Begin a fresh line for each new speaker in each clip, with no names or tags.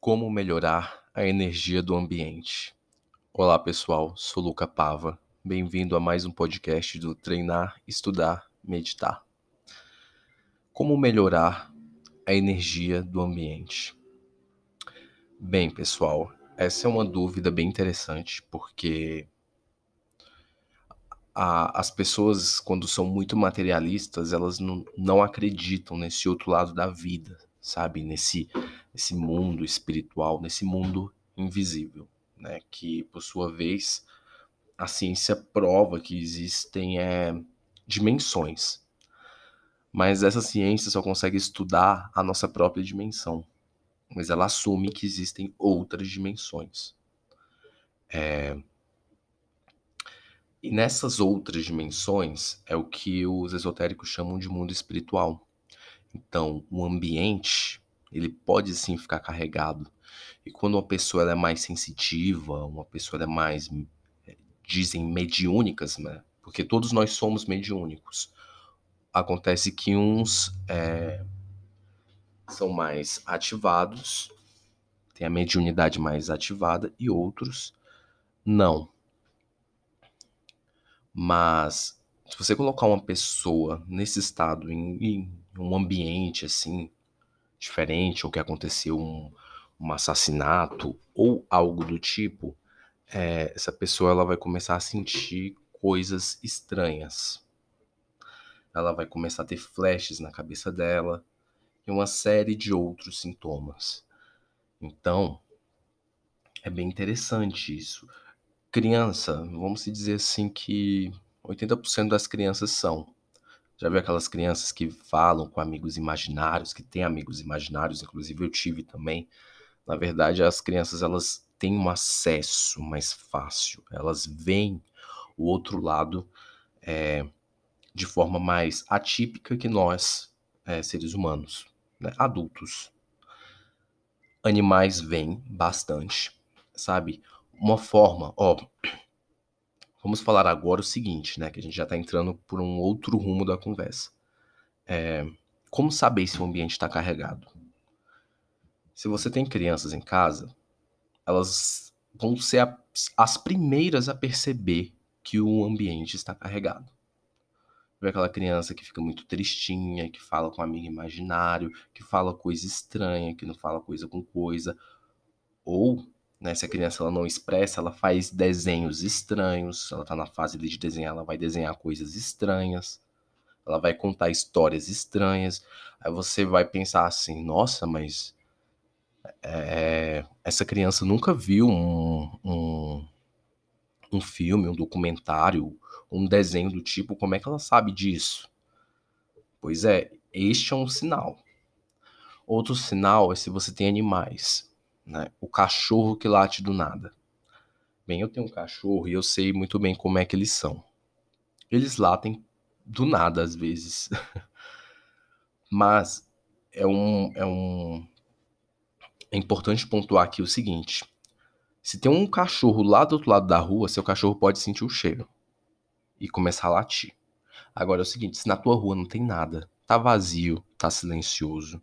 Como melhorar a energia do ambiente? Olá pessoal, sou Luca Pava. Bem-vindo a mais um podcast do Treinar, Estudar, Meditar. Como melhorar a energia do ambiente? Bem, pessoal, essa é uma dúvida bem interessante porque a, as pessoas, quando são muito materialistas, elas não, não acreditam nesse outro lado da vida, sabe? Nesse, nesse mundo espiritual, nesse mundo invisível, né? Que, por sua vez, a ciência prova que existem é, dimensões. Mas essa ciência só consegue estudar a nossa própria dimensão. Mas ela assume que existem outras dimensões. É, e nessas outras dimensões é o que os esotéricos chamam de mundo espiritual. Então, o ambiente, ele pode sim ficar carregado. E quando uma pessoa é mais sensitiva, uma pessoa é mais, eh, dizem, mediúnicas, né? Porque todos nós somos mediúnicos. Acontece que uns é, são mais ativados, tem a mediunidade mais ativada, e outros não. Mas se você colocar uma pessoa nesse estado, em, em um ambiente assim, diferente, ou que aconteceu um, um assassinato, ou algo do tipo, é, essa pessoa ela vai começar a sentir coisas estranhas. Ela vai começar a ter flashes na cabeça dela e uma série de outros sintomas. Então, é bem interessante isso criança, vamos dizer assim que 80% das crianças são. Já viu aquelas crianças que falam com amigos imaginários, que têm amigos imaginários, inclusive eu tive também. Na verdade, as crianças elas têm um acesso mais fácil, elas veem o outro lado é, de forma mais atípica que nós, é, seres humanos, né? adultos. Animais veem bastante, sabe? uma forma, ó, vamos falar agora o seguinte, né, que a gente já está entrando por um outro rumo da conversa. É, como saber se o ambiente está carregado? Se você tem crianças em casa, elas vão ser a, as primeiras a perceber que o ambiente está carregado. Vê aquela criança que fica muito tristinha, que fala com um amigo imaginário, que fala coisa estranha, que não fala coisa com coisa. Ou né? Se a criança ela não expressa, ela faz desenhos estranhos. Ela está na fase de desenhar, ela vai desenhar coisas estranhas. Ela vai contar histórias estranhas. Aí você vai pensar assim: nossa, mas é, essa criança nunca viu um, um, um filme, um documentário, um desenho do tipo. Como é que ela sabe disso? Pois é, este é um sinal. Outro sinal é se você tem animais né? O cachorro que late do nada. Bem, eu tenho um cachorro e eu sei muito bem como é que eles são. Eles latem do nada às vezes. Mas é um, é um é importante pontuar aqui o seguinte: se tem um cachorro lá do outro lado da rua, seu cachorro pode sentir o cheiro e começar a latir. Agora é o seguinte, se na tua rua não tem nada, tá vazio, tá silencioso,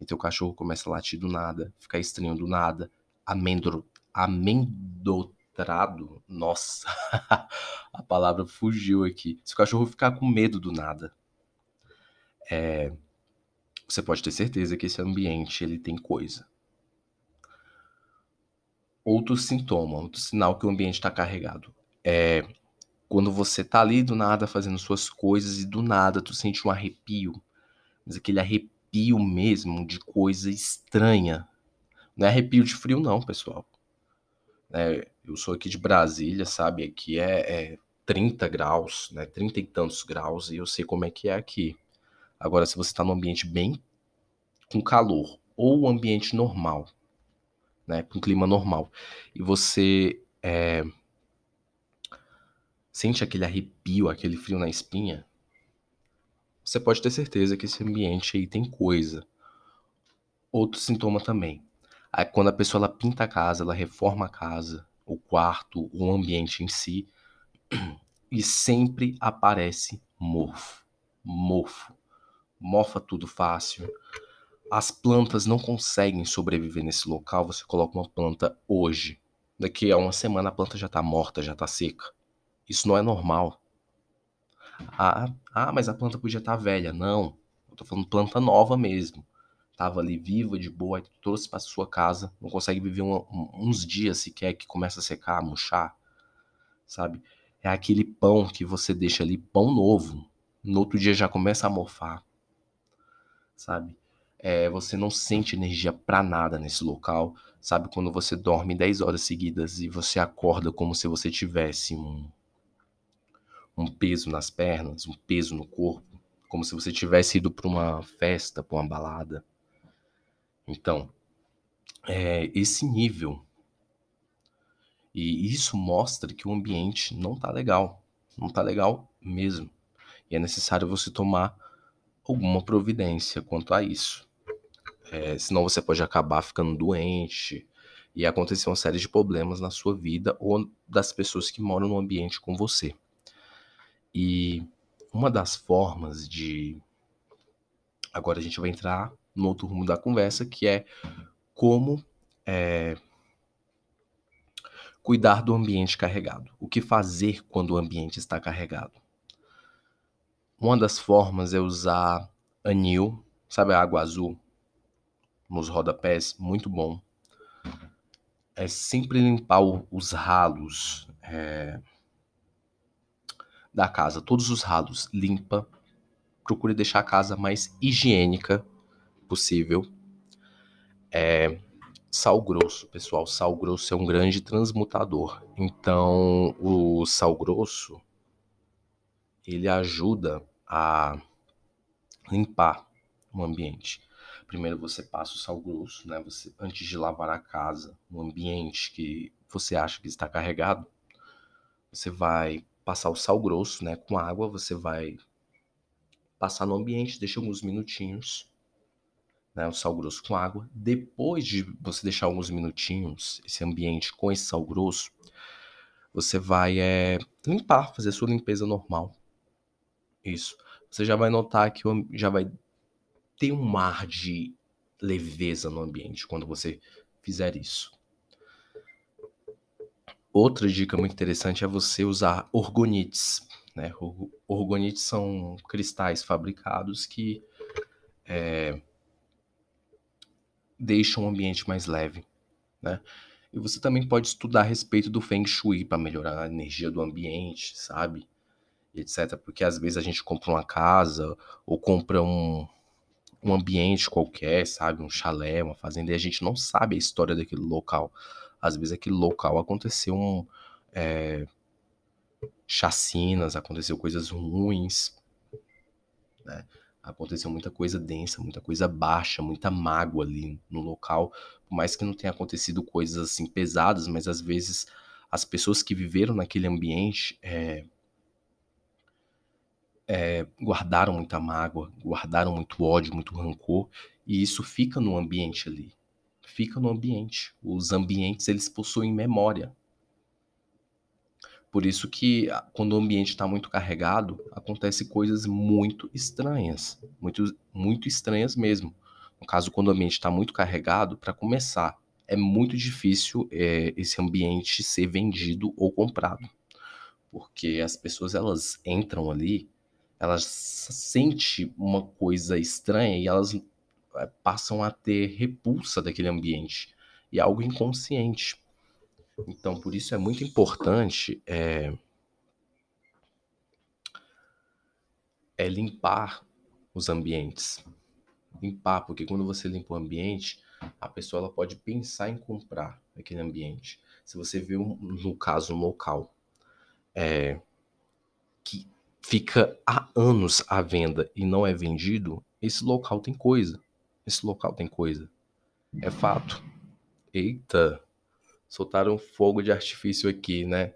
e teu cachorro começa a latir do nada, ficar estranho do nada, amendro, amendotrado, nossa, a palavra fugiu aqui. Se o cachorro ficar com medo do nada, é, você pode ter certeza que esse ambiente ele tem coisa. Outro sintoma, outro sinal que o ambiente está carregado é quando você tá ali do nada fazendo suas coisas e do nada tu sente um arrepio, mas aquele arrepio arrepio mesmo de coisa estranha. Não é arrepio de frio, não, pessoal. É, eu sou aqui de Brasília, sabe? Aqui é, é 30 graus, né? 30 e tantos graus, e eu sei como é que é aqui. Agora, se você está num ambiente bem com calor, ou um ambiente normal, né? Com clima normal, e você é, sente aquele arrepio, aquele frio na espinha, você pode ter certeza que esse ambiente aí tem coisa. Outro sintoma também. Aí quando a pessoa ela pinta a casa, ela reforma a casa, o quarto, o ambiente em si, e sempre aparece mofo. Mofo. Mofa tudo fácil. as plantas não conseguem sobreviver nesse local, você coloca uma planta hoje. Daqui a uma semana a planta já está morta, já está seca. Isso não é normal. Ah, ah, mas a planta podia estar tá velha. Não, eu tô falando planta nova mesmo. Tava ali viva, de boa, trouxe para sua casa, não consegue viver um, uns dias sequer que começa a secar, a murchar, sabe? É aquele pão que você deixa ali, pão novo, no outro dia já começa a mofar, sabe? É, você não sente energia para nada nesse local, sabe? Quando você dorme 10 horas seguidas e você acorda como se você tivesse um, um peso nas pernas, um peso no corpo, como se você tivesse ido para uma festa, para uma balada. Então, é esse nível. E isso mostra que o ambiente não tá legal. Não tá legal mesmo. E é necessário você tomar alguma providência quanto a isso. É, senão você pode acabar ficando doente e acontecer uma série de problemas na sua vida ou das pessoas que moram no ambiente com você. E uma das formas de. Agora a gente vai entrar no outro rumo da conversa, que é como é, cuidar do ambiente carregado. O que fazer quando o ambiente está carregado? Uma das formas é usar anil, sabe a água azul nos rodapés, muito bom. É sempre limpar os ralos é, da casa, todos os ralos, limpa. Procure deixar a casa mais higiênica possível. É, sal grosso, pessoal. Sal grosso é um grande transmutador. Então, o sal grosso ele ajuda a limpar o ambiente. Primeiro você passa o sal grosso, né? Você antes de lavar a casa, no ambiente que você acha que está carregado, você vai passar o sal grosso, né, com água, você vai passar no ambiente, deixa alguns minutinhos né, o sal grosso com água. Depois de você deixar alguns minutinhos esse ambiente com esse sal grosso, você vai é, limpar, fazer sua limpeza normal. Isso. Você já vai notar que já vai ter um mar de leveza no ambiente quando você fizer isso. Outra dica muito interessante é você usar orgonites. Né? Orgonites são cristais fabricados que é, deixam o ambiente mais leve, né? E você também pode estudar a respeito do Feng Shui para melhorar a energia do ambiente, sabe? Etc. Porque às vezes a gente compra uma casa ou compra um, um ambiente qualquer, sabe? Um chalé, uma fazenda, e a gente não sabe a história daquele local. Às vezes aquele local aconteceu um, é, chacinas, aconteceu coisas ruins, né? aconteceu muita coisa densa, muita coisa baixa, muita mágoa ali no local, por mais que não tenha acontecido coisas assim pesadas, mas às vezes as pessoas que viveram naquele ambiente é, é, guardaram muita mágoa, guardaram muito ódio, muito rancor, e isso fica no ambiente ali. Fica no ambiente. Os ambientes, eles possuem memória. Por isso que quando o ambiente está muito carregado, acontecem coisas muito estranhas, muito, muito estranhas mesmo. No caso, quando o ambiente está muito carregado, para começar, é muito difícil é, esse ambiente ser vendido ou comprado, porque as pessoas elas entram ali, elas sentem uma coisa estranha e elas passam a ter repulsa daquele ambiente e algo inconsciente. Então, por isso é muito importante é, é limpar os ambientes. Limpar, porque quando você limpa o ambiente, a pessoa ela pode pensar em comprar aquele ambiente. Se você vê, um, no caso, um local é, que fica há anos à venda e não é vendido, esse local tem coisa. Esse local tem coisa. É fato. Eita, soltaram fogo de artifício aqui, né?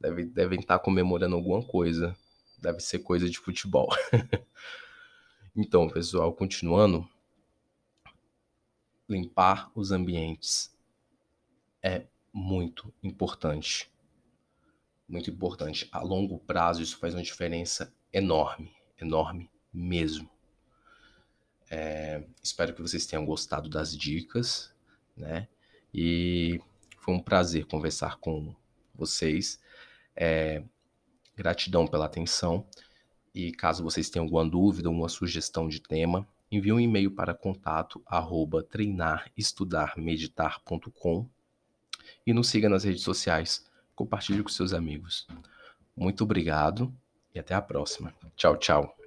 Deve, devem estar tá comemorando alguma coisa. Deve ser coisa de futebol. então, pessoal, continuando. Limpar os ambientes é muito importante. Muito importante. A longo prazo, isso faz uma diferença enorme. Enorme mesmo. É, espero que vocês tenham gostado das dicas, né? E foi um prazer conversar com vocês. É, gratidão pela atenção. E caso vocês tenham alguma dúvida, uma sugestão de tema, envie um e-mail para contato arroba treinarestudarmeditar.com e nos siga nas redes sociais. Compartilhe com seus amigos. Muito obrigado e até a próxima. Tchau, tchau.